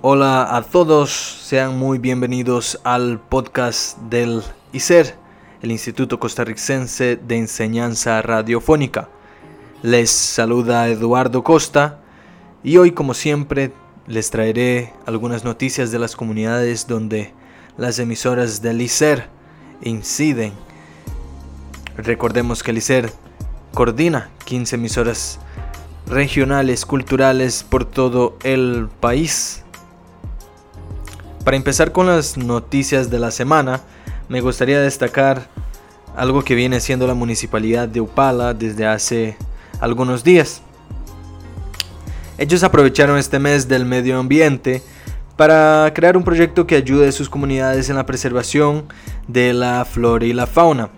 Hola a todos, sean muy bienvenidos al podcast del ICER, el Instituto Costarricense de Enseñanza Radiofónica. Les saluda Eduardo Costa y hoy como siempre les traeré algunas noticias de las comunidades donde las emisoras del ICER inciden. Recordemos que el ICER coordina 15 emisoras regionales culturales por todo el país para empezar con las noticias de la semana, me gustaría destacar algo que viene siendo la municipalidad de Upala desde hace algunos días. Ellos aprovecharon este mes del medio ambiente para crear un proyecto que ayude a sus comunidades en la preservación de la flora y la fauna.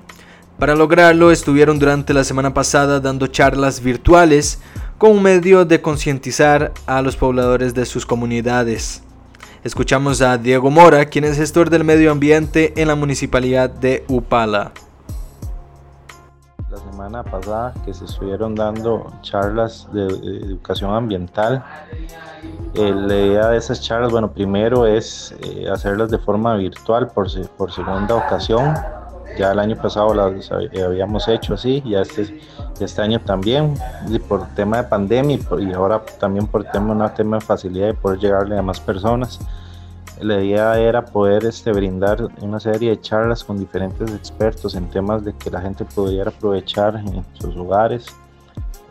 Para lograrlo estuvieron durante la semana pasada dando charlas virtuales con un medio de concientizar a los pobladores de sus comunidades. Escuchamos a Diego Mora, quien es gestor del medio ambiente en la municipalidad de Upala. La semana pasada que se estuvieron dando charlas de, educación ambiental, eh, la idea de esas charlas, bueno, primero es eh, hacerlas de forma virtual por, por segunda ocasión. Ya el año pasado las habíamos hecho así, ya este, este año también, y por tema de pandemia y, ahora también por tema, una tema de facilidad de poder llegarle a más personas. La idea era poder este, brindar una serie de charlas con diferentes expertos en temas de que la gente pudiera aprovechar en sus hogares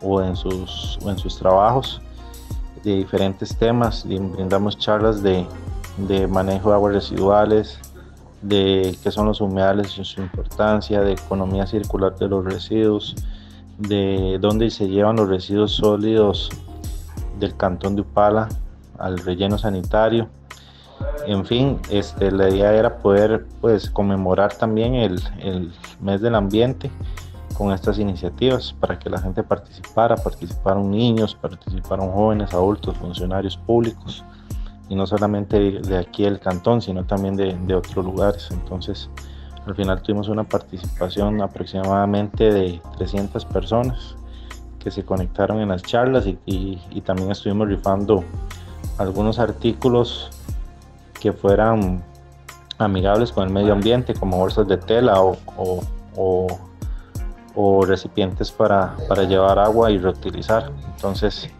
o en sus, en sus trabajos de diferentes temas. Y brindamos charlas de, de manejo de aguas residuales, de qué son los humedales y su importancia, de economía circular de los residuos, de dónde se llevan los residuos sólidos del cantón de Upala al relleno sanitario. En fin, este, la idea era poder pues, conmemorar también el, mes del ambiente con estas iniciativas para que la gente participara, participaron niños, participaron jóvenes, adultos, funcionarios públicos y no solamente de aquí del cantón, sino también de, otros lugares. Entonces, al final tuvimos una participación aproximadamente de 300 personas que se conectaron en las charlas y, y también estuvimos rifando algunos artículos que fueran amigables con el medio ambiente, como bolsas de tela o, o, recipientes para, llevar agua y reutilizar. Entonces,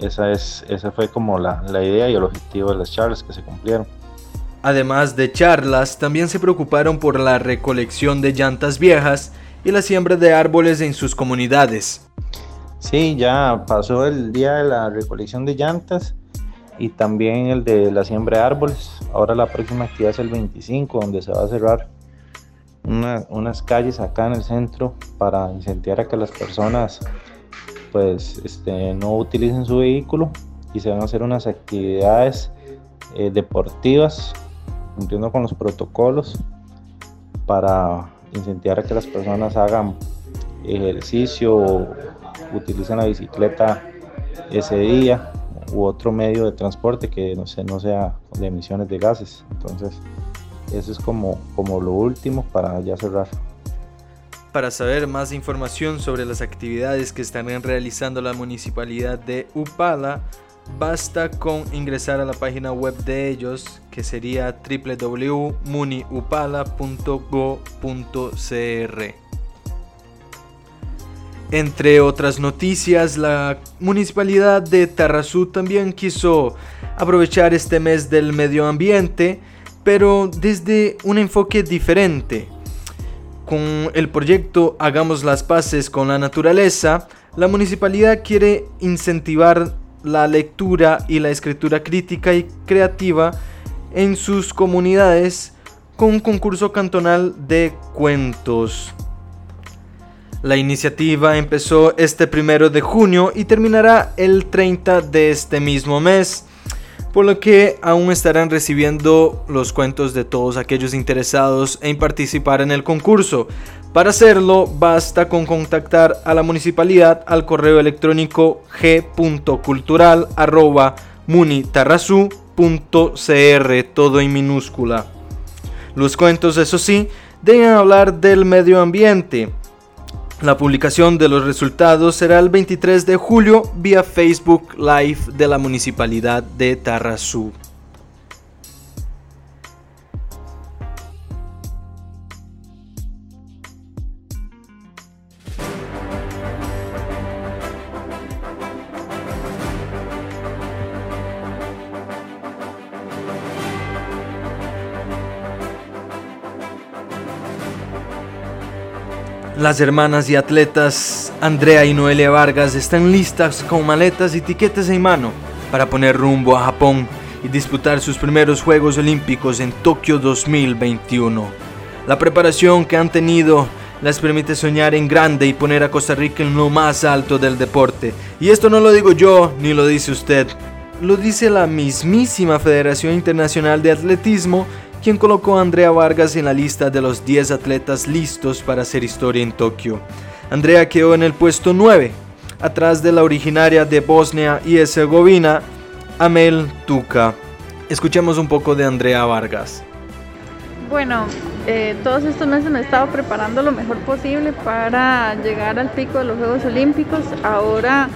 esa, es, esa fue como la, la idea y el objetivo de las charlas que se cumplieron. Además de charlas, también se preocuparon por la recolección de llantas viejas y la siembra de árboles en sus comunidades. Sí, ya pasó el día de la recolección de llantas y también el de la siembra de árboles. Ahora la próxima actividad es el 25, donde se va a cerrar unas calles acá en el centro para incentivar a que las personas pues este, no utilicen su vehículo y se van a hacer unas actividades eh, deportivas cumpliendo con los protocolos para incentivar a que las personas hagan ejercicio, utilicen la bicicleta ese día u otro medio de transporte que no, sea de emisiones de gases. Entonces, eso es como lo último para ya cerrar. Para saber más información sobre las actividades que estarán realizando la municipalidad de Upala, basta con ingresar a la página web de ellos que sería www.muniupala.go.cr. Entre otras noticias, la municipalidad de Tarrazú también quiso aprovechar este mes del medio ambiente, pero desde un enfoque diferente. Con el proyecto Hagamos las Paces con la Naturaleza, la municipalidad quiere incentivar la lectura y la escritura crítica y creativa en sus comunidades con un concurso cantonal de cuentos. La iniciativa empezó este primero de junio y terminará el 30 de este mismo mes, por lo que aún estarán recibiendo los cuentos de todos aquellos interesados en participar en el concurso. Para hacerlo, basta con contactar a la municipalidad al correo electrónico g.cultural.munitarrazú.cr, todo en minúscula. Los cuentos, eso sí, deben hablar del medio ambiente la publicación de los resultados será el 23 de julio vía Facebook Live de la Municipalidad de Tarrazú. Las hermanas y atletas Andrea y Noelia Vargas están listas con maletas y tiquetes en mano para poner rumbo a Japón y disputar sus primeros Juegos Olímpicos en Tokio 2021. La preparación que han tenido les permite soñar en grande y poner a Costa Rica en lo más alto del deporte. Y esto no lo digo yo, ni lo dice usted. Lo dice la mismísima Federación Internacional de Atletismo, quien colocó a Andrea Vargas en la lista de los 10 atletas listos para hacer historia en Tokio. Andrea quedó en el puesto 9, atrás de la originaria de Bosnia y Herzegovina, Amel Tuca. Escuchemos un poco de Andrea Vargas. Bueno, eh, todos estos meses me he estado preparando lo mejor posible para llegar al pico de los Juegos Olímpicos. Ahora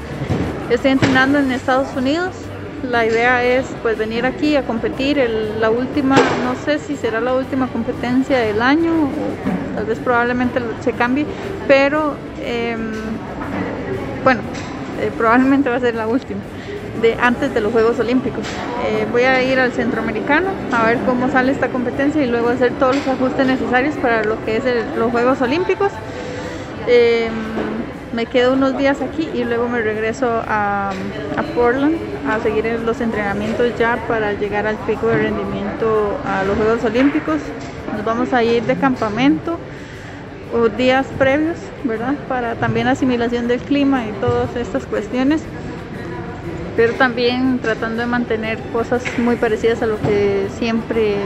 estoy entrenando en Estados Unidos. La idea es pues venir aquí a competir. la última, no sé si será la última competencia del año tal vez probablemente se cambie, pero em, bueno, eh, probablemente va a ser la última de antes de los Juegos Olímpicos. Eh, voy a ir al centroamericano a ver cómo sale esta competencia y luego hacer todos los ajustes necesarios para lo que es los Juegos Olímpicos. Me quedo unos días aquí y luego me regreso a, a, Portland a seguir los entrenamientos ya para llegar al pico de rendimiento a los Juegos Olímpicos. Nos vamos a ir de campamento o días previos, ¿verdad? Para también asimilación del clima y todas estas cuestiones pero también tratando de mantener cosas muy parecidas a lo que siempre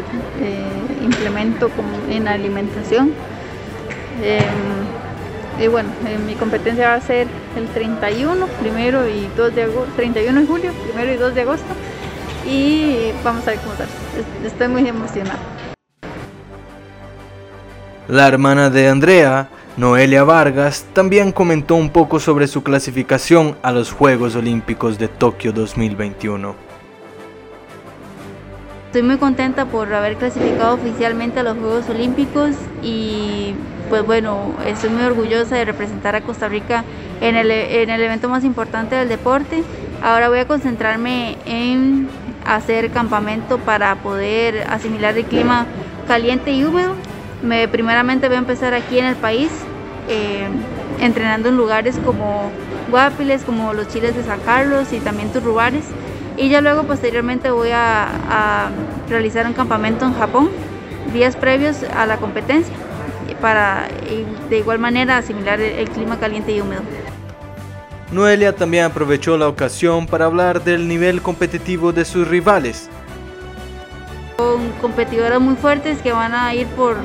eh, implemento en alimentación. Em, y bueno, mi competencia va a ser el 31, primero y 2 de agosto, 31 de julio, primero y 2 de agosto. Y vamos a ver cómo sale. Estoy muy emocionada. La hermana de Andrea Noelia Vargas también comentó un poco sobre su clasificación a los Juegos Olímpicos de Tokio 2021. Estoy muy contenta por haber clasificado oficialmente a los Juegos Olímpicos y pues bueno, estoy muy orgullosa de representar a Costa Rica en el, en el evento más importante del deporte. Ahora voy a concentrarme en hacer campamento para poder asimilar el clima caliente y húmedo me, primeramente voy a empezar aquí en el país, eh, entrenando en lugares como Guapiles, como los chiles de San Carlos y también Turrubares. Y ya luego posteriormente voy a, realizar un campamento en Japón, días previos a la competencia, para de igual manera asimilar el clima caliente y húmedo. Noelia también aprovechó la ocasión para hablar del nivel competitivo de sus rivales. Son competidoras muy fuertes que van a ir por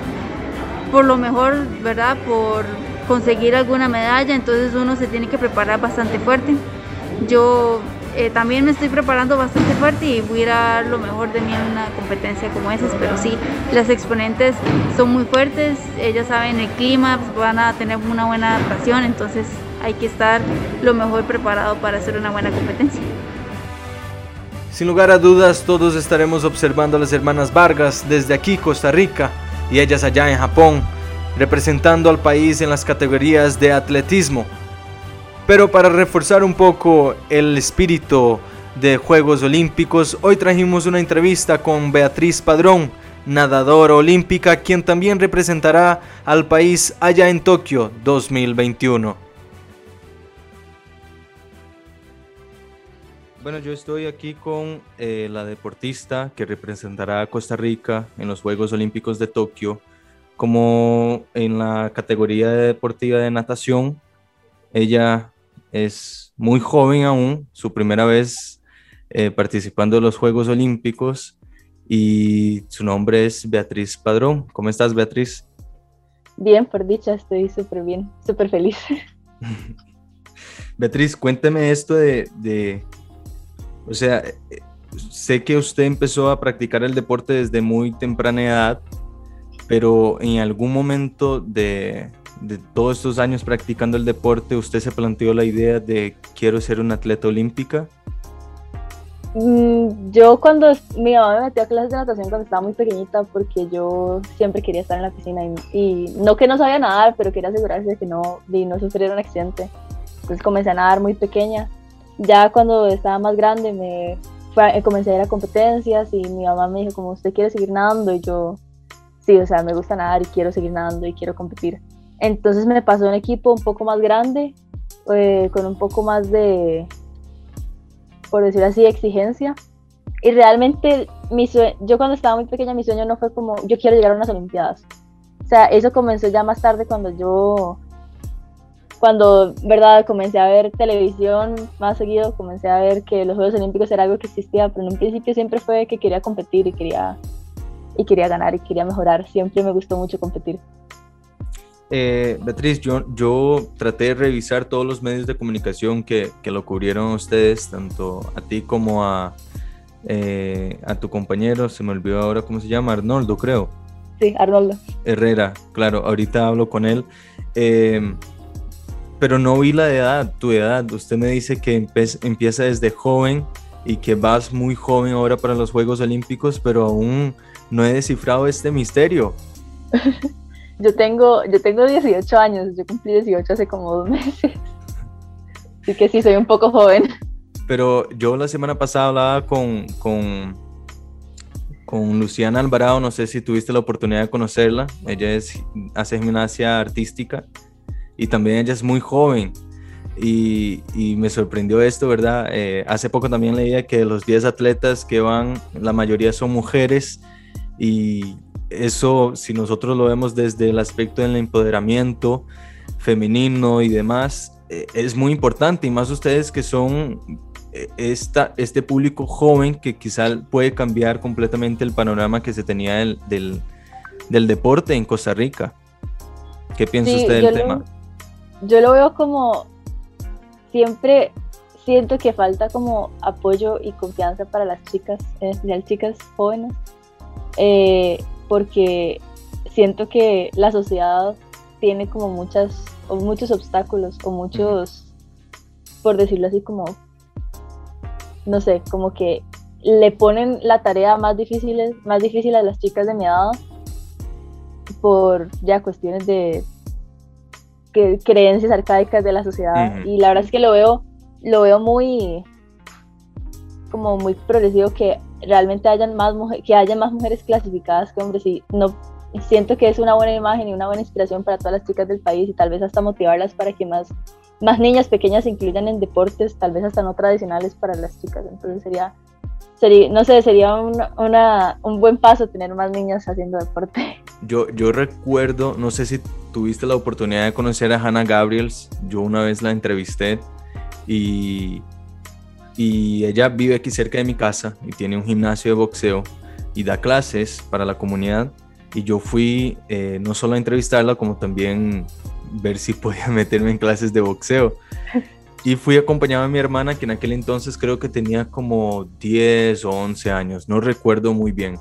por lo mejor, ¿verdad? Por conseguir alguna medalla, entonces uno se tiene que preparar bastante fuerte. Yo eh, también me estoy preparando bastante fuerte y voy a dar lo mejor de mí en una competencia como esa, pero sí, las exponentes son muy fuertes, ellas saben el clima, pues, van a tener una buena adaptación, entonces hay que estar lo mejor preparado para hacer una buena competencia. Sin lugar a dudas, todos estaremos observando a las hermanas Vargas desde aquí, Costa Rica y ellas allá en Japón, representando al país en las categorías de atletismo. Pero para reforzar un poco el espíritu de Juegos Olímpicos, hoy trajimos una entrevista con Beatriz Padrón, nadadora olímpica, quien también representará al país allá en Tokio 2021. Bueno, yo estoy aquí con eh, la deportista que representará a Costa Rica en los Juegos Olímpicos de Tokio, como en la categoría deportiva de natación. Ella es muy joven aún, su primera vez eh, participando en los Juegos Olímpicos y su nombre es Beatriz Padrón. ¿Cómo estás, Beatriz? Bien, por dicha, estoy súper bien, súper feliz. Beatriz, cuénteme esto de, o sea, sé que usted empezó a practicar el deporte desde muy temprana edad, pero en algún momento de, todos estos años practicando el deporte, ¿usted se planteó la idea de quiero ser una atleta olímpica? Mm, yo cuando mi mamá me metió a clases de natación cuando estaba muy pequeñita porque yo siempre quería estar en la piscina y, no que no sabía nadar, pero quería asegurarse de que no, de no sufriera un accidente. Entonces comencé a nadar muy pequeña ya cuando estaba más grande me comencé a ir a competencias y mi mamá me dijo como usted quiere seguir nadando y yo sí, o sea, me gusta nadar y quiero seguir nadando y quiero competir. Entonces me pasó un equipo un poco más grande, eh, con un poco más de, por decirlo así, exigencia. Y realmente mi yo cuando estaba muy pequeña mi sueño no fue como yo quiero llegar a unas Olimpiadas. O sea, eso comenzó ya más tarde cuando yo, cuando, verdad, comencé a ver televisión más seguido, comencé a ver que los Juegos Olímpicos era algo que existía, pero en un principio siempre fue que quería competir y quería, y quería ganar y quería mejorar. Siempre me gustó mucho competir. Eh, Beatriz, yo, yo traté de revisar todos los medios de comunicación que, que lo cubrieron ustedes, tanto a ti como a, eh, a tu compañero, se me olvidó ahora cómo se llama, Arnoldo, creo. Sí, Arnoldo. Herrera, claro, ahorita hablo con él. Em, pero no vi la edad, tu edad. Usted me dice que empieza desde joven y que vas muy joven ahora para los Juegos Olímpicos, pero aún no he descifrado este misterio. yo tengo, yo tengo 18 años, yo cumplí 18 hace como dos meses. Así que sí, soy un poco joven. Pero yo la semana pasada hablaba con, con, con Luciana Alvarado, no sé si tuviste la oportunidad de conocerla. Ella es, hace gimnasia artística y también ella es muy joven. Y, y, me sorprendió esto, ¿verdad? Eh, hace poco también leía que los 10 atletas que van, la mayoría son mujeres y eso, si nosotros lo vemos desde el aspecto del empoderamiento femenino y demás, eh, es muy importante y más ustedes que son eh, esta, este público joven que quizá puede cambiar completamente el panorama que se tenía del, del, deporte en Costa Rica. ¿Qué piensa usted del tema? yo lo veo como siempre siento que falta como apoyo y confianza para las chicas, en especial chicas jóvenes. Eh, porque siento que la sociedad tiene como muchas, o muchos obstáculos o muchos, por decirlo así, como, no sé, como que le ponen la tarea más difícil, más difícil a las chicas de mi edad por ya cuestiones de que, creencias arcaicas de la sociedad. Y la verdad es que lo veo, lo veo muy como muy progresivo que realmente hayan más que haya más mujeres clasificadas que hombres y no siento que es una buena imagen y una buena inspiración para todas las chicas del país y tal vez hasta motivarlas para que más más niñas pequeñas se incluyan en deportes tal vez hasta no tradicionales para las chicas. Entonces sería sería no sé sería una, un buen paso tener más niñas haciendo deporte. Yo yo recuerdo no sé si tuviste la oportunidad de conocer a Hannah Gabriels. Yo una vez la entrevisté y y ella vive aquí cerca de mi casa y tiene un gimnasio de boxeo y da clases para la comunidad y yo fui eh, no solo a entrevistarla como también ver si podía meterme en clases de boxeo y fui acompañado de mi hermana que en aquel entonces creo que tenía como 10 o 11 años, no recuerdo muy bien.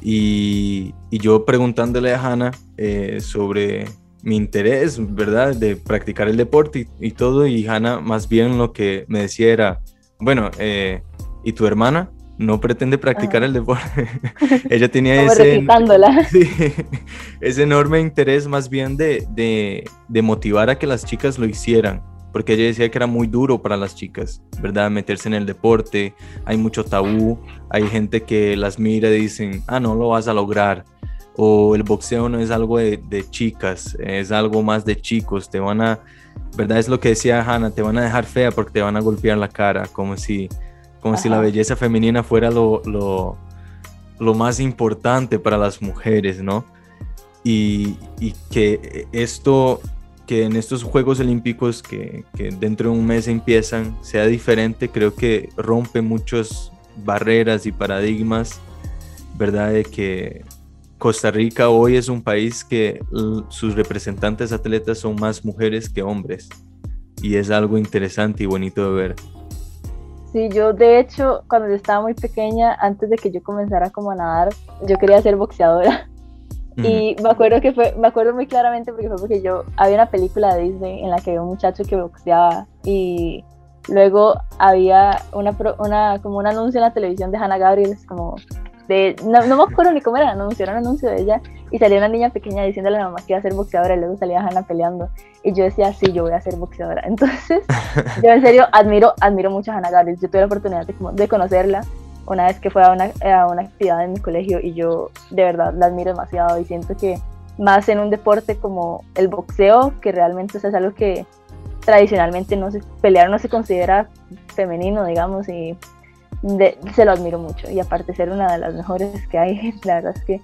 Y, y yo preguntándole a Hannah eh, sobre mi interés, ¿verdad? De practicar el deporte y, y, todo, y Hannah más bien lo que me decía era, bueno, eh, ¿y tu hermana? No pretende practicar ah. el deporte. Ella tenía ese, ese enorme interés más bien de, de, motivar a que las chicas lo hicieran porque ella decía que era muy duro para las chicas, ¿verdad? Meterse en el deporte, hay mucho tabú, hay gente que las mira y dicen, ah, no lo vas a lograr, o el boxeo no es algo de, de chicas, es algo más de chicos, te van a, ¿verdad? Es lo que decía Hannah, te van a dejar fea porque te van a golpear la cara, como si, como si la belleza femenina fuera lo, lo, lo, más importante para las mujeres, ¿no? Y, y, que esto, que en estos Juegos Olímpicos que, que dentro de un mes empiezan, sea diferente, creo que rompe muchas barreras y paradigmas, ¿verdad? De que Costa Rica hoy es un país que sus representantes atletas son más mujeres que hombres y es algo interesante y bonito de ver. Sí, yo de hecho cuando yo estaba muy pequeña, antes de que yo comenzara como a nadar, yo quería ser boxeadora. Y me acuerdo que fue, me acuerdo muy claramente porque fue porque yo había una película de Disney en la que había un muchacho que boxeaba y luego había una, una como un anuncio en la televisión de Hannah Gabriel como no, no, me acuerdo ni cómo era el anuncio, era un anuncio de ella y salía una niña pequeña diciéndole a la mamá que iba a ser boxeadora y luego salía Hannah peleando y yo decía, sí, yo voy a ser boxeadora. Entonces, yo en serio admiro, admiro mucho a Hannah Gabriel. Yo tuve la oportunidad de, de conocerla una vez que fue a una, a una actividad en mi colegio y yo de verdad la admiro demasiado y siento que más en un deporte como el boxeo, que realmente es algo que tradicionalmente no se, pelear no se considera femenino, digamos, y se lo admiro mucho. Y aparte ser una de las mejores que hay, la verdad es que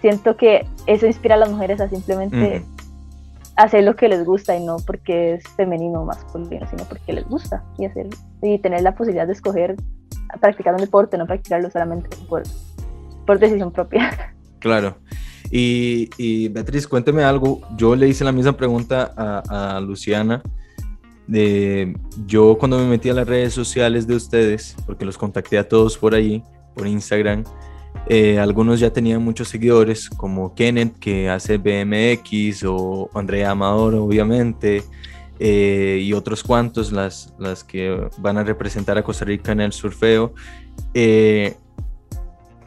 siento que eso inspira a las mujeres a simplemente hacer lo que les gusta y no porque es femenino o masculino, sino porque les gusta y, hacer, y tener la posibilidad de escoger practicar un deporte, no practicarlo solamente por, por decisión propia. Claro. Y, Beatriz, cuénteme algo. Yo le hice la misma pregunta a, a Luciana. De, yo cuando me metí a las redes sociales de ustedes, porque los contacté a todos por ahí, por Instagram, eh, algunos ya tenían muchos seguidores, como Kenneth, que hace BMX, o Andrea Amador, obviamente, eh, y otros cuantos, las, las que van a representar a Costa Rica en el surfeo. Eh,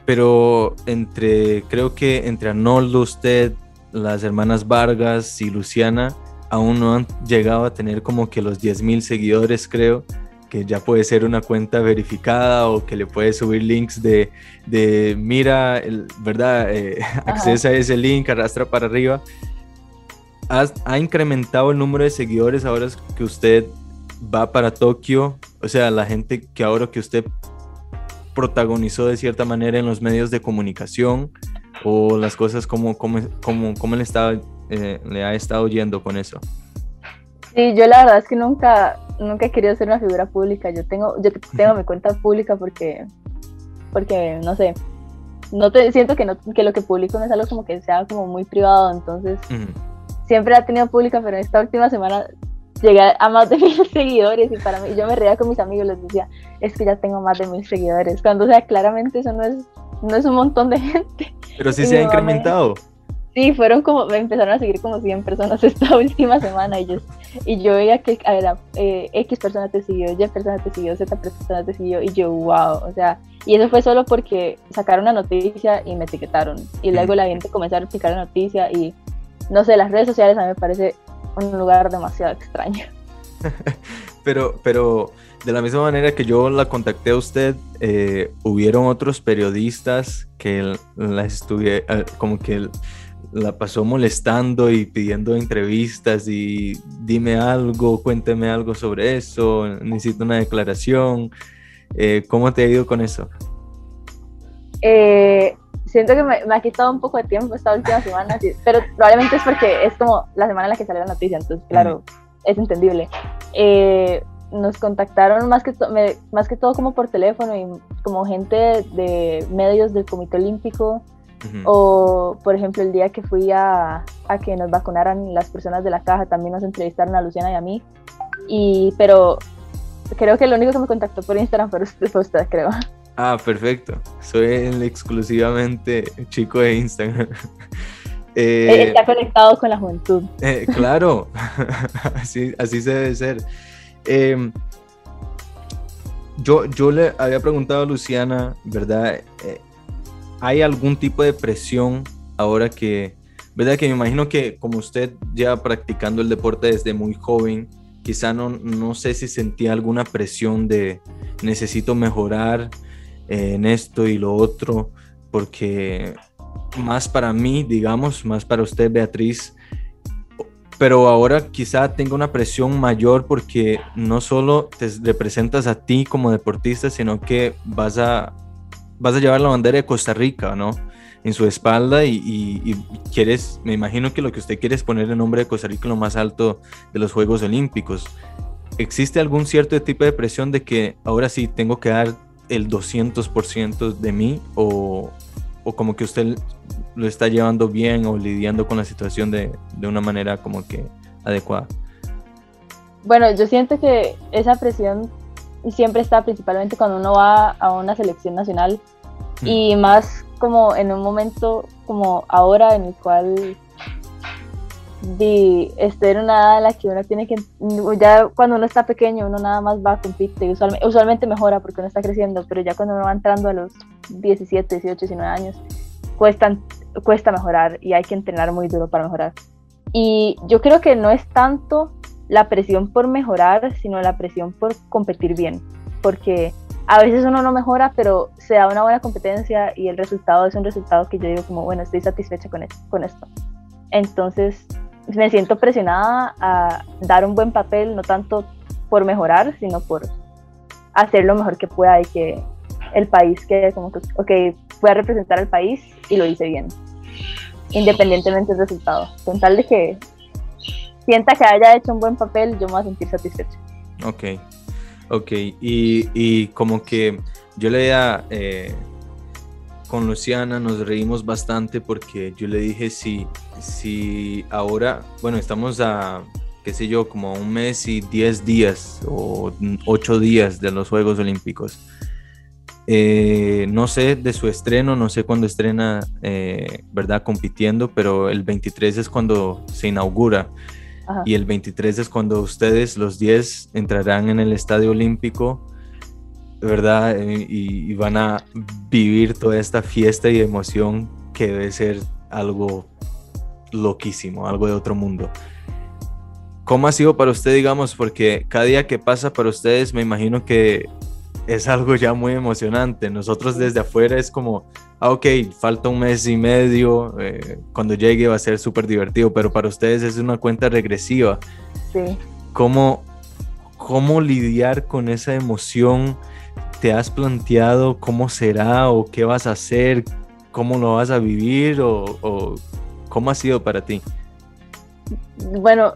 pero entre, creo que entre Arnoldo, usted, las hermanas Vargas y Luciana, aún no han llegado a tener como que los 10.000 seguidores, creo que ya puede ser una cuenta verificada o que le puede subir links de, de mira, el, ¿verdad? Eh, accesa a ese link, arrastra para arriba. ¿Ha, incrementado el número de seguidores ahora que usted va para Tokio? O sea, la gente que ahora que usted protagonizó de cierta manera en los medios de comunicación o las cosas como, como, como, como le, estaba, eh, le ha estado yendo con eso. Sí, yo la verdad es que nunca, nunca he querido ser una figura pública. Yo tengo, yo tengo mi cuenta pública porque, porque no sé, no te siento que, no, que lo que publico no es algo como que sea como muy privado, entonces siempre la he tenido pública, pero esta última semana llegué a más de mil seguidores y para mí, yo me reía con mis amigos, les decía, es que ya tengo más de mil seguidores, cuando o sea, claramente eso no es, no es un montón de gente. Pero sí se ha incrementado. Sí, fueron como, me empezaron a seguir como 100 personas esta última semana y yo, y yo veía que, a eh, X persona te siguió, Y persona te siguió, Z persona te siguió y yo, wow, o sea, y eso fue solo porque sacaron una noticia y me etiquetaron y luego la gente comenzó a replicar la noticia y no sé, las redes sociales a mí me parece un lugar demasiado extraño. pero, pero de la misma manera que yo la contacté a usted, eh, hubieron otros periodistas que la estuve, eh, como que la pasó molestando y pidiendo entrevistas y dime algo, cuénteme algo sobre eso, necesito una declaración. Eh, ¿Cómo te ha ido con eso? Eh, siento que me, ha quitado un poco de tiempo esta última semana, pero probablemente es porque es como la semana en la que sale la noticia, entonces claro, es entendible. Eh, nos contactaron más que, más que todo como por teléfono y como gente de medios del Comité Olímpico, o, por ejemplo, el día que fui a, a, que nos vacunaran las personas de la caja, también nos entrevistaron a Luciana y a mí. Y, pero creo que lo único que me contactó por Instagram fue usted, creo. Ah, perfecto. Soy el exclusivamente chico de Instagram. Eh, Está conectado con la juventud. Eh, claro, así, así se debe ser. Em, yo, yo le había preguntado a Luciana, ¿verdad? ¿Hay algún tipo de presión ahora que, verdad que me imagino que como usted ya practicando el deporte desde muy joven, quizá no, no sé si sentía alguna presión de necesito mejorar eh, en esto y lo otro, porque más para mí, digamos, más para usted, Beatriz, pero ahora quizá tenga una presión mayor porque no solo te representas a ti como deportista, sino que vas a vas a llevar la bandera de Costa Rica, ¿no? En su espalda y, quieres, me imagino que lo que usted quiere es poner el nombre de Costa Rica en lo más alto de los Juegos Olímpicos. ¿Existe algún cierto tipo de presión de que ahora sí tengo que dar el 200% de mí o, o, como que usted lo está llevando bien o lidiando con la situación de, de una manera como que adecuada? Bueno, yo siento que esa presión y siempre está principalmente cuando uno va a una selección nacional. Y más como en un momento como ahora en el cual de estar en una edad en la que uno tiene que ya cuando uno está pequeño uno nada más va a competir usualmente, usualmente mejora porque uno está creciendo pero ya cuando uno va entrando a los 17, 18, 19 años cuesta, cuesta mejorar y hay que entrenar muy duro para mejorar. Y yo creo que no es tanto la presión por mejorar, sino la presión por competir bien, porque a veces uno no mejora, pero se da una buena competencia y el resultado es un resultado que yo digo como, bueno, estoy satisfecha con. Con esto. entonces me siento presionada a dar un buen papel, no tanto por mejorar, sino por hacer lo mejor que pueda y que el país quede como que, ok, pueda representar al país y lo hice bien, independientemente del resultado. Con tal de que sienta que haya hecho un buen papel, yo me voy a sentir satisfecho. Ok, ok, y, y como que yo leía... Eh con Luciana nos reímos bastante porque yo le dije si, si ahora, bueno, estamos a, qué sé yo, como un mes y diez días o ocho días de los Juegos Olímpicos. Eh, no sé de su estreno, no sé cuándo estrena, eh, ¿verdad? Compitiendo, pero el 23 es cuando se inaugura. Y el 23 es cuando ustedes, los 10, entrarán en el Estadio Olímpico ¿verdad? Eh, y, van a vivir toda esta fiesta y emoción que debe ser algo loquísimo, algo de otro mundo. ¿Cómo ha sido para usted, digamos? Porque cada día que pasa para ustedes me imagino que es algo ya muy emocionante. Nosotros desde afuera es como, ah, ok, falta un mes y medio, eh, cuando llegue va a ser súper divertido, pero para ustedes es una cuenta regresiva. Sí. ¿Cómo, ¿Cómo lidiar con esa emoción? ¿Te has planteado cómo será o qué vas a hacer? ¿Cómo lo vas a vivir? ¿O, cómo ha sido para ti? Bueno,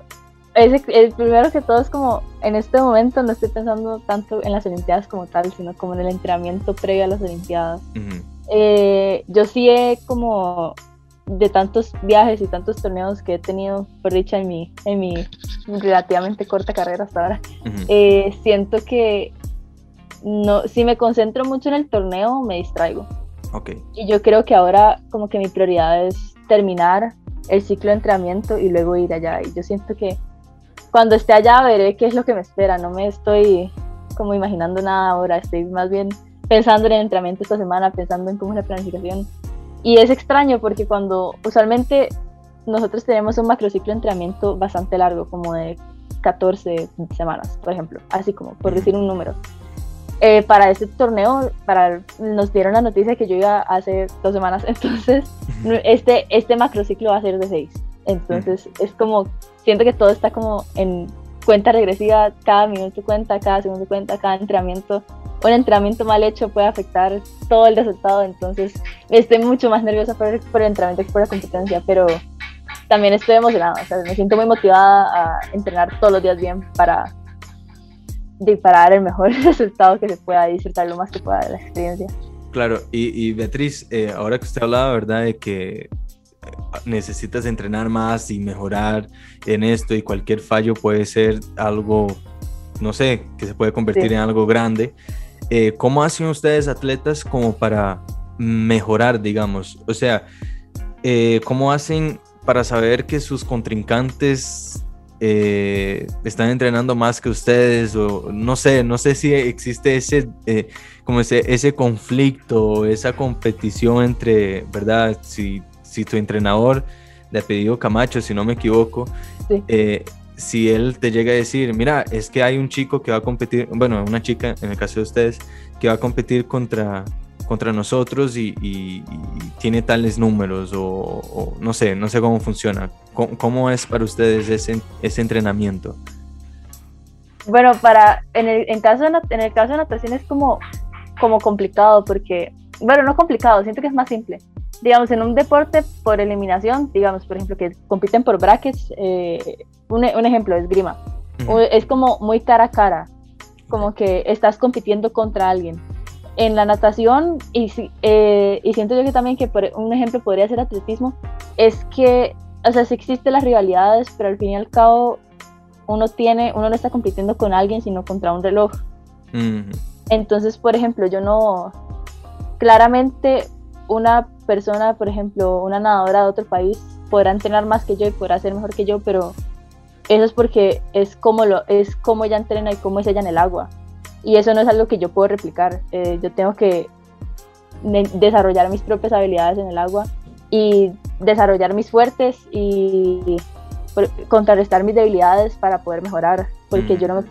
el primero que todo es como en este momento no estoy pensando tanto en las Olimpiadas como tal, sino como en el entrenamiento previo a las Olimpiadas. Eh, yo sí he como de tantos viajes y tantos torneos que he tenido, por dicha, en mi, en mi relativamente corta carrera hasta ahora, eh, siento que no, si me concentro mucho en el torneo, me distraigo. Okay. Y yo creo que ahora como que mi prioridad es terminar el ciclo de entrenamiento y luego ir allá. Y yo siento que cuando esté allá veré qué es lo que me espera. No me estoy como imaginando nada ahora. Estoy más bien pensando en el entrenamiento esta semana, pensando en cómo es la planificación. Y es extraño porque cuando usualmente nosotros tenemos un macrociclo de entrenamiento bastante largo, como de 14 semanas, por ejemplo, así como por decir un número. Eh, para este torneo, para, nos dieron la noticia que yo iba hace dos semanas, entonces este, este macrociclo va a ser de seis. Entonces es como, siento que todo está como en cuenta regresiva, cada minuto cuenta, cada segundo cuenta, cada entrenamiento. Un entrenamiento mal hecho puede afectar todo el resultado, entonces estoy mucho más nerviosa por, por el entrenamiento que por la competencia, pero también estoy emocionada, o sea, me siento muy motivada a entrenar todos los días bien para disparar el mejor resultado que se pueda, disfrutar lo más que pueda de la experiencia. Claro, y, Beatriz, eh, ahora que usted hablaba, ¿verdad?, de que necesitas entrenar más y mejorar en esto y cualquier fallo puede ser algo, no sé, que se puede convertir en algo grande. Eh, ¿Cómo hacen ustedes atletas como para mejorar, digamos? O sea, ¿cómo hacen para saber que sus contrincantes eh, están entrenando más que ustedes o no sé, no sé si existe ese, eh, como ese, ese conflicto, esa competición entre, ¿verdad? Si, si tu entrenador de apellido Camacho, si no me equivoco, eh, si él te llega a decir, mira, es que hay un chico que va a competir, bueno, una chica en el caso de ustedes, que va a competir contra contra nosotros y, tiene tales números o, no sé, no sé cómo funciona. ¿Cómo, es para ustedes ese, ese entrenamiento? Bueno, para, en el, en caso de, en el caso de natación es como, como complicado porque, bueno, no complicado, siento que es más simple. Digamos, en un deporte por eliminación, digamos, por ejemplo, que compiten por brackets, eh, un, un, ejemplo es grima. Es como muy cara a cara, como que estás compitiendo contra alguien en la natación, y, eh, y siento yo que también que por un ejemplo podría ser atletismo, es que, o sea, sí existen las rivalidades, pero al fin y al cabo uno tiene, uno no está compitiendo con alguien, sino contra un reloj. Entonces, por ejemplo, yo no, claramente una persona, por ejemplo, una nadadora de otro país podrá entrenar más que yo y podrá ser mejor que yo, pero eso es porque es como, lo, es como ella entrena y cómo es ella en el agua y eso no es algo que yo puedo replicar. Eh, yo tengo que desarrollar mis propias habilidades en el agua y desarrollar mis fuertes y contrarrestar mis debilidades para poder mejorar, porque yo, no me,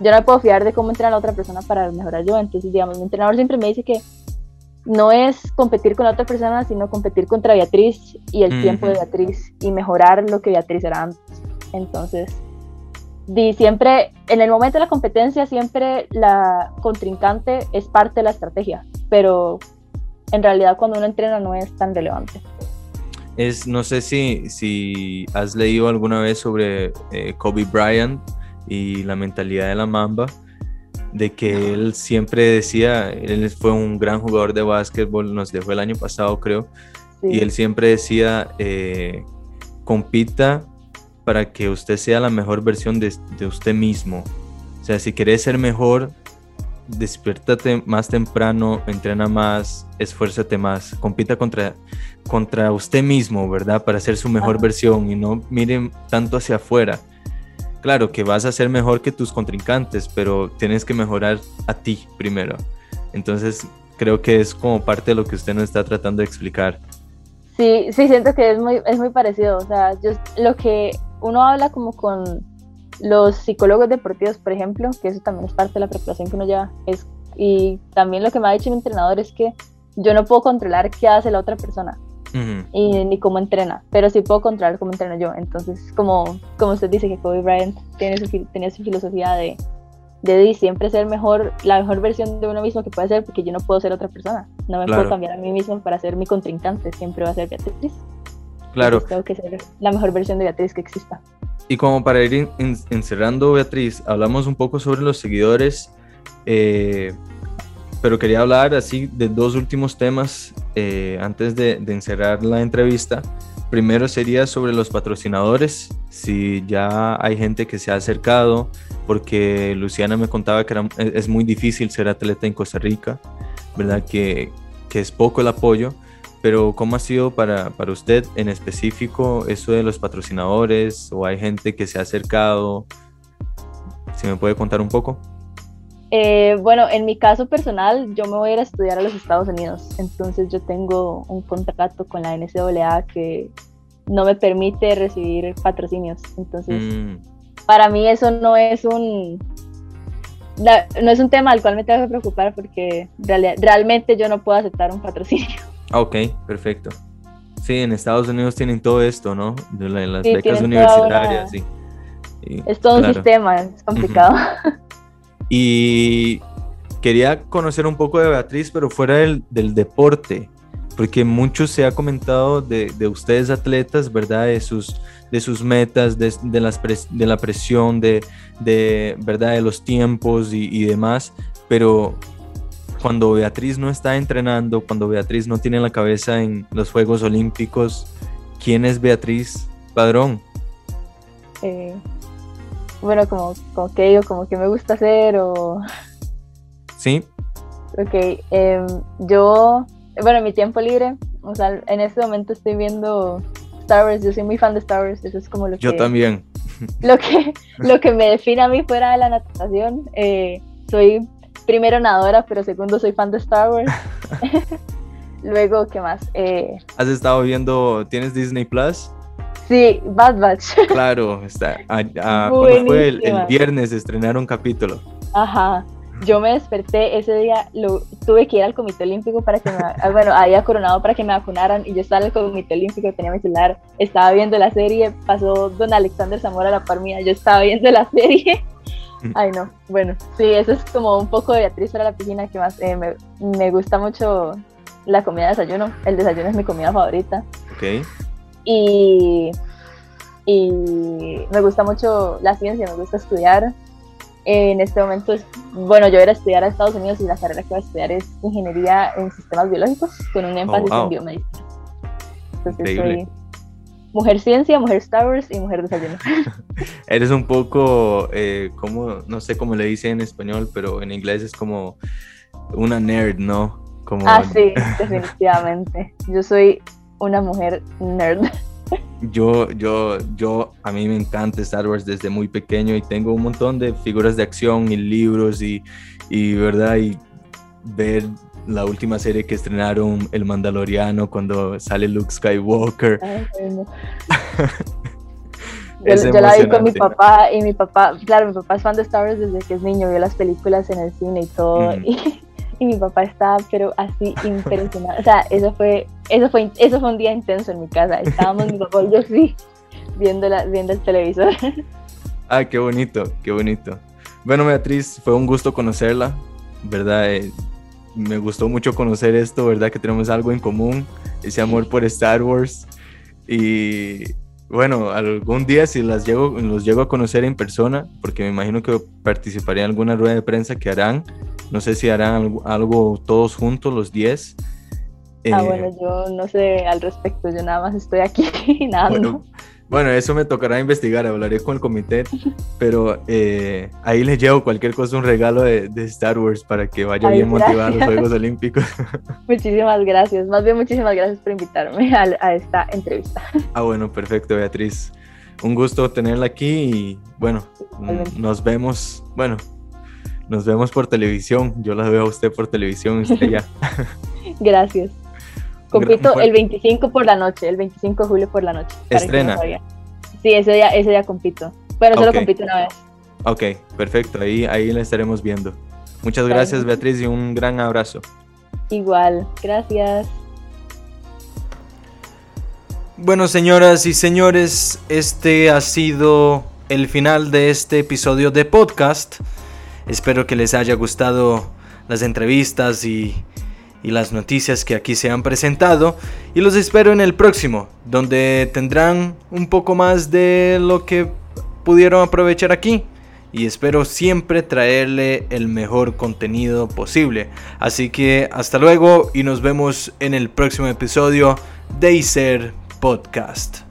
yo no puedo fiar de cómo entrena la otra persona para mejorar yo. Entonces, digamos, mi entrenador siempre me dice que no es competir con otra persona, sino competir contra Beatriz y el tiempo de Beatriz y mejorar lo que Beatriz era antes. Entonces, di, siempre, en el momento de la competencia, siempre la contrincante es parte de la estrategia, pero en realidad cuando uno entrena no es tan relevante. Es, no sé si, si has leído alguna vez sobre eh, Kobe Bryant y la mentalidad de la Mamba, de que él siempre decía, él fue un gran jugador de básquetbol, nos dejó el año pasado creo, y él siempre decía, eh, compita para que usted sea la mejor versión de, de usted mismo. O sea, si querés ser mejor, despiértate más temprano, entrena más, esfuérzate más, compita contra, contra usted mismo, ¿verdad? Para ser su mejor versión y no miren tanto hacia afuera. Claro que vas a ser mejor que tus contrincantes, pero tienes que mejorar a ti primero. Entonces, creo que es como parte de lo que usted nos está tratando de explicar. Sí, sí, siento que es muy, es muy parecido. O sea, yo, lo que uno habla como con los psicólogos deportivos, por ejemplo, que eso también es parte de la preparación que uno lleva, es, y también lo que me ha dicho mi entrenador es que yo no puedo controlar qué hace la otra persona y ni cómo entrena, pero sí puedo controlar cómo entreno yo. Entonces, como, como usted dice que Kobe Bryant tiene su, tenía su filosofía de, de, siempre ser mejor, la mejor versión de uno mismo que puede ser, porque yo no puedo ser otra persona. No me puedo cambiar a mí mismo para ser mi contrincante, siempre va a ser Beatriz. Claro. tengo que ser la mejor versión de Beatriz que exista. Y como para ir encerrando, Beatriz, hablamos un poco sobre los seguidores, eh, pero quería hablar así de dos últimos temas eh, antes de, encerrar la entrevista. Primero sería sobre los patrocinadores, si ya hay gente que se ha acercado, porque Luciana me contaba que es muy difícil ser atleta en Costa Rica, ¿verdad? Que, que es poco el apoyo pero ¿cómo ha sido para, para, usted en específico eso de los patrocinadores o hay gente que se ha acercado? ¿Si me puede contar un poco? Eh, bueno, en mi caso personal, yo me voy a ir a estudiar a los Estados Unidos, entonces yo tengo un contrato con la NCAA que no me permite recibir patrocinios, entonces mm. para mí eso no es un no es un tema al cual me tengo que preocupar porque realmente yo no puedo aceptar un patrocinio. Ah, ok, perfecto. Sí, en Estados Unidos tienen todo esto, ¿no? De las becas universitarias, sí. es todo un sistema, es complicado. Y quería conocer un poco de Beatriz, pero fuera del, deporte, porque mucho se ha comentado de, ustedes atletas, ¿verdad? De sus, de sus metas, de, las de la presión, de, ¿verdad? de los tiempos y, y demás, pero cuando Beatriz no está entrenando, cuando Beatriz no tiene la cabeza en los Juegos Olímpicos, ¿quién es Beatriz Padrón? Eh, bueno, como, como que digo, como que me gusta hacer o... Sí. Ok, em, yo, bueno, en mi tiempo libre, o sea, en este momento estoy viendo Star Wars, yo soy muy fan de Star Wars, eso es como lo que... Yo también. Lo que, lo que me define a mí fuera de la natación, eh, soy primero nadadora, pero segundo soy fan de Star Wars. Luego, ¿qué más? Eh, ¿Has estado viendo, tienes Disney Plus? Sí, Bad Batch. Claro, está. fue el, viernes estrenaron un capítulo. Ajá. Yo me desperté ese día, lo, tuve que ir al Comité Olímpico para que me, ah, bueno, había coronado para que me vacunaran y yo estaba en el Comité Olímpico, tenía mi celular, estaba viendo la serie, pasó don Alexander Zamora a la par mía, yo estaba viendo la serie Ay, no. Bueno, sí, eso es como un poco de Beatriz para la piscina que más eh, me, gusta mucho la comida de desayuno. El desayuno es mi comida favorita. Ok. Y, y me gusta mucho la ciencia, me gusta estudiar. En este momento, bueno, yo voy a estudiar a Estados Unidos y la carrera que voy a estudiar es ingeniería en sistemas biológicos con un énfasis oh, en biomedicina. Entonces, soy mujer ciencia, mujer Star Wars y mujer desayuno. Eres un poco, eh, como, no sé cómo le dice en español, pero en inglés es como una nerd, ¿no? Como... Ah, sí, definitivamente. Yo soy una mujer nerd. Yo, yo, yo, a mí me encanta Star Wars desde muy pequeño y tengo un montón de figuras de acción y libros y, y verdad, y ver la última serie que estrenaron, El Mandaloriano, cuando sale Luke Skywalker. yo, la vi con mi papá y mi papá, claro, mi papá es fan de Star Wars desde que es niño, vio las películas en el cine y todo. Y, y mi papá estaba pero así impresionado. O sea, eso fue, eso fue, eso fue un día intenso en mi casa. Estábamos mi papá y yo sí, viendo, la, viendo el televisor. Ah, qué bonito, qué bonito. Bueno, Beatriz, fue un gusto conocerla, ¿verdad? Eh, me gustó mucho conocer esto, ¿verdad? Que tenemos algo en común, ese amor por Star Wars. Y bueno, algún día si las llego, los llego a conocer en persona, porque me imagino que participaría en alguna rueda de prensa que harán, no sé si harán algo, todos juntos, los 10. Ah, eh, bueno, yo no sé al respecto, yo nada más estoy aquí, nada. Bueno, bueno, eso me tocará investigar, hablaré con el comité, pero eh, ahí les llevo cualquier cosa, un regalo de, Star Wars para que vaya bien motivado a los Juegos Olímpicos. Muchísimas gracias, más bien muchísimas gracias por invitarme a, esta entrevista. Ah, bueno, perfecto, Beatriz. Un gusto tenerla aquí y bueno, nos vemos, bueno, nos vemos por televisión. Yo la veo a usted por televisión, usted ya. gracias. Compito el 25 por la noche, el 25 de julio por la noche. ¿Estrena? sí, ese día, ese día compito. Pero solo compito una vez. Ok, perfecto. Ahí, ahí la estaremos viendo. Muchas gracias, Beatriz, y un gran abrazo. Igual, gracias. Bueno, señoras y señores, este ha sido el final de este episodio de podcast. Espero que les haya gustado las entrevistas y las noticias que aquí se han presentado y los espero en el próximo, donde tendrán un poco más de lo que pudieron aprovechar aquí y espero siempre traerle el mejor contenido posible. Así que hasta luego y nos vemos en el próximo episodio de Iser Podcast.